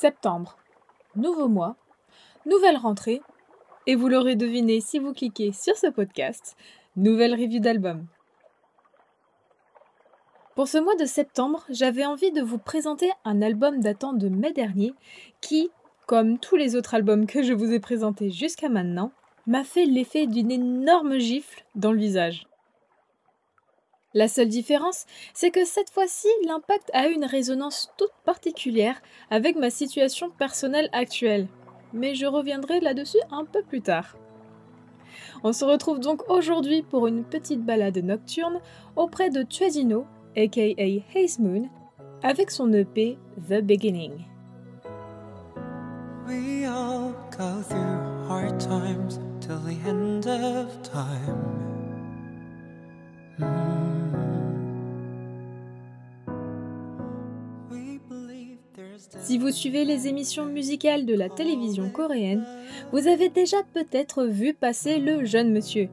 Septembre. Nouveau mois, nouvelle rentrée, et vous l'aurez deviné si vous cliquez sur ce podcast, nouvelle review d'album. Pour ce mois de septembre, j'avais envie de vous présenter un album datant de mai dernier qui, comme tous les autres albums que je vous ai présentés jusqu'à maintenant, m'a fait l'effet d'une énorme gifle dans le visage. La seule différence, c'est que cette fois-ci, l'impact a une résonance toute particulière avec ma situation personnelle actuelle. Mais je reviendrai là-dessus un peu plus tard. On se retrouve donc aujourd'hui pour une petite balade nocturne auprès de Tuesino, aka Haze Moon, avec son EP The Beginning. Si vous suivez les émissions musicales de la télévision coréenne, vous avez déjà peut-être vu passer le jeune monsieur.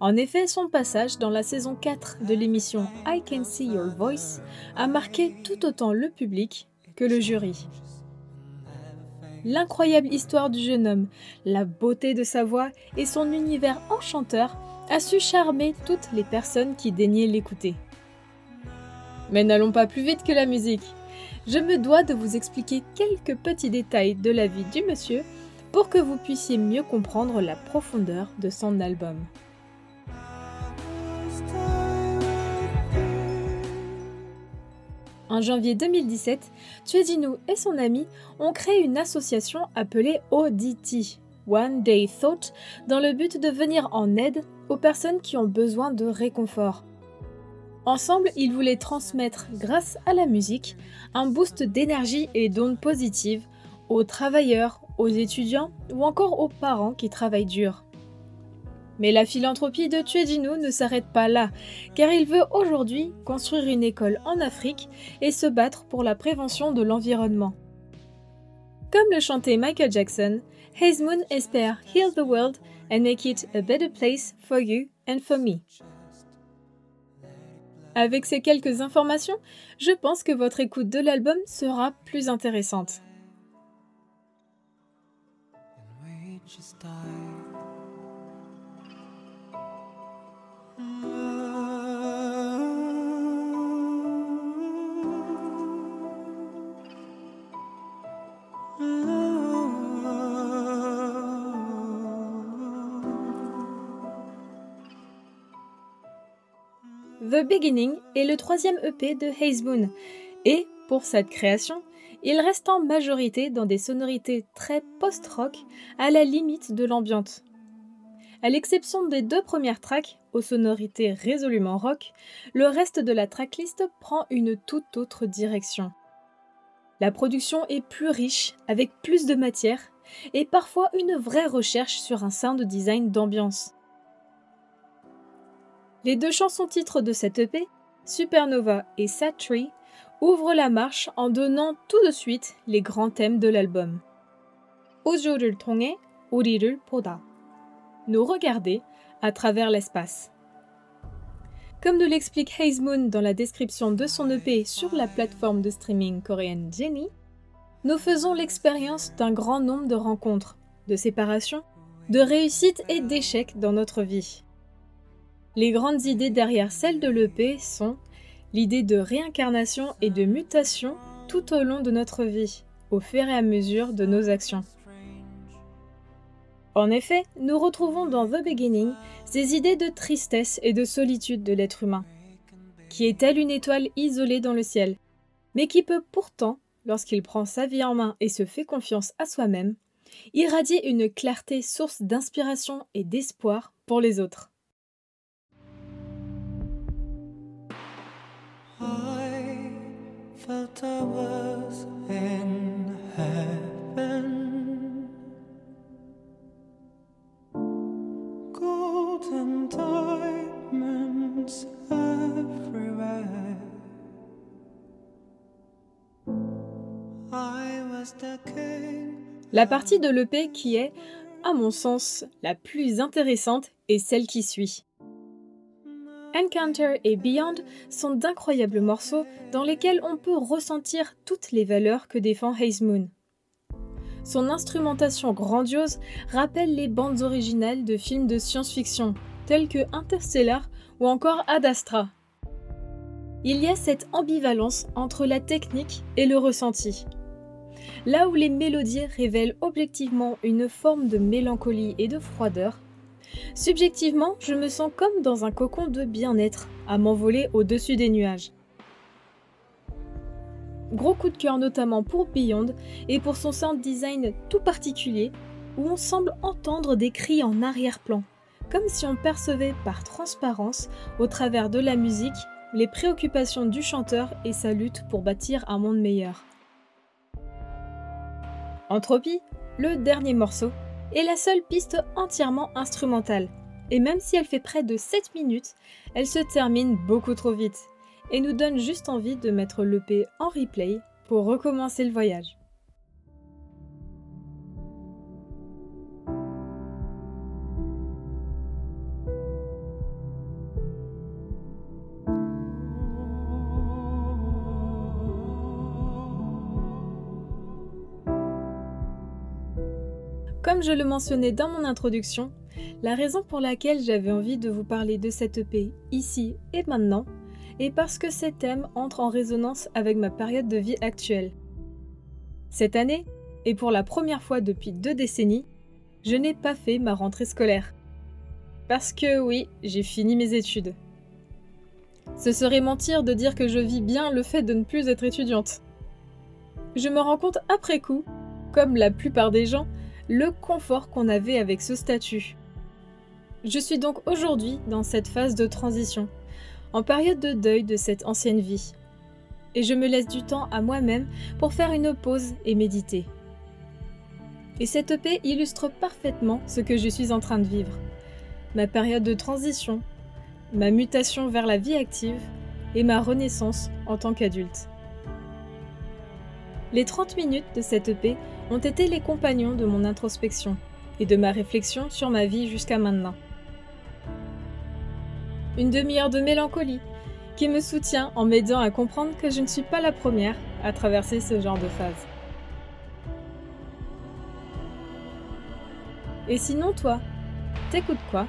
En effet, son passage dans la saison 4 de l'émission I Can See Your Voice a marqué tout autant le public que le jury. L'incroyable histoire du jeune homme, la beauté de sa voix et son univers enchanteur a su charmer toutes les personnes qui daignaient l'écouter. Mais n'allons pas plus vite que la musique je me dois de vous expliquer quelques petits détails de la vie du monsieur pour que vous puissiez mieux comprendre la profondeur de son album. En janvier 2017, Tuedino et son ami ont créé une association appelée ODT, One Day Thought, dans le but de venir en aide aux personnes qui ont besoin de réconfort. Ensemble, ils voulaient transmettre, grâce à la musique, un boost d'énergie et d'ondes positives aux travailleurs, aux étudiants ou encore aux parents qui travaillent dur. Mais la philanthropie de Tuedino ne s'arrête pas là, car il veut aujourd'hui construire une école en Afrique et se battre pour la prévention de l'environnement. Comme le chantait Michael Jackson, Haze Moon espère heal the world and make it a better place for you and for me. Avec ces quelques informations, je pense que votre écoute de l'album sera plus intéressante. The Beginning est le troisième EP de Haze Moon, et, pour cette création, il reste en majorité dans des sonorités très post-rock, à la limite de l'ambiante. À l'exception des deux premières tracks, aux sonorités résolument rock, le reste de la tracklist prend une toute autre direction. La production est plus riche, avec plus de matière, et parfois une vraie recherche sur un sound design d'ambiance. Les deux chansons titres de cette EP, Supernova et Sad Tree, ouvrent la marche en donnant tout de suite les grands thèmes de l'album. 우주를 통해 우리를 보다. Nous regarder à travers l'espace. Comme nous l'explique Haze Moon dans la description de son EP sur la plateforme de streaming coréenne Jenny, nous faisons l'expérience d'un grand nombre de rencontres, de séparations, de réussites et d'échecs dans notre vie. Les grandes idées derrière celles de l'EP sont l'idée de réincarnation et de mutation tout au long de notre vie, au fur et à mesure de nos actions. En effet, nous retrouvons dans The Beginning ces idées de tristesse et de solitude de l'être humain, qui est telle une étoile isolée dans le ciel, mais qui peut pourtant, lorsqu'il prend sa vie en main et se fait confiance à soi-même, irradier une clarté source d'inspiration et d'espoir pour les autres. La partie de l'EP qui est, à mon sens, la plus intéressante est celle qui suit. Encounter et Beyond sont d'incroyables morceaux dans lesquels on peut ressentir toutes les valeurs que défend Haze Moon. Son instrumentation grandiose rappelle les bandes originales de films de science-fiction tels que Interstellar ou encore Ad Astra. Il y a cette ambivalence entre la technique et le ressenti. Là où les mélodies révèlent objectivement une forme de mélancolie et de froideur, subjectivement, je me sens comme dans un cocon de bien-être, à m'envoler au-dessus des nuages. Gros coup de cœur notamment pour Beyond et pour son sound design tout particulier, où on semble entendre des cris en arrière-plan, comme si on percevait par transparence, au travers de la musique, les préoccupations du chanteur et sa lutte pour bâtir un monde meilleur. Entropie, le dernier morceau, est la seule piste entièrement instrumentale. Et même si elle fait près de 7 minutes, elle se termine beaucoup trop vite et nous donne juste envie de mettre l'EP en replay pour recommencer le voyage. Comme je le mentionnais dans mon introduction, la raison pour laquelle j'avais envie de vous parler de cette EP ici et maintenant est parce que ces thèmes entrent en résonance avec ma période de vie actuelle. Cette année, et pour la première fois depuis deux décennies, je n'ai pas fait ma rentrée scolaire. Parce que oui, j'ai fini mes études. Ce serait mentir de dire que je vis bien le fait de ne plus être étudiante. Je me rends compte après coup, comme la plupart des gens, le confort qu'on avait avec ce statut. Je suis donc aujourd'hui dans cette phase de transition, en période de deuil de cette ancienne vie. Et je me laisse du temps à moi-même pour faire une pause et méditer. Et cette EP illustre parfaitement ce que je suis en train de vivre. Ma période de transition, ma mutation vers la vie active et ma renaissance en tant qu'adulte. Les 30 minutes de cette EP ont été les compagnons de mon introspection et de ma réflexion sur ma vie jusqu'à maintenant. Une demi-heure de mélancolie qui me soutient en m'aidant à comprendre que je ne suis pas la première à traverser ce genre de phase. Et sinon toi, t'écoutes quoi?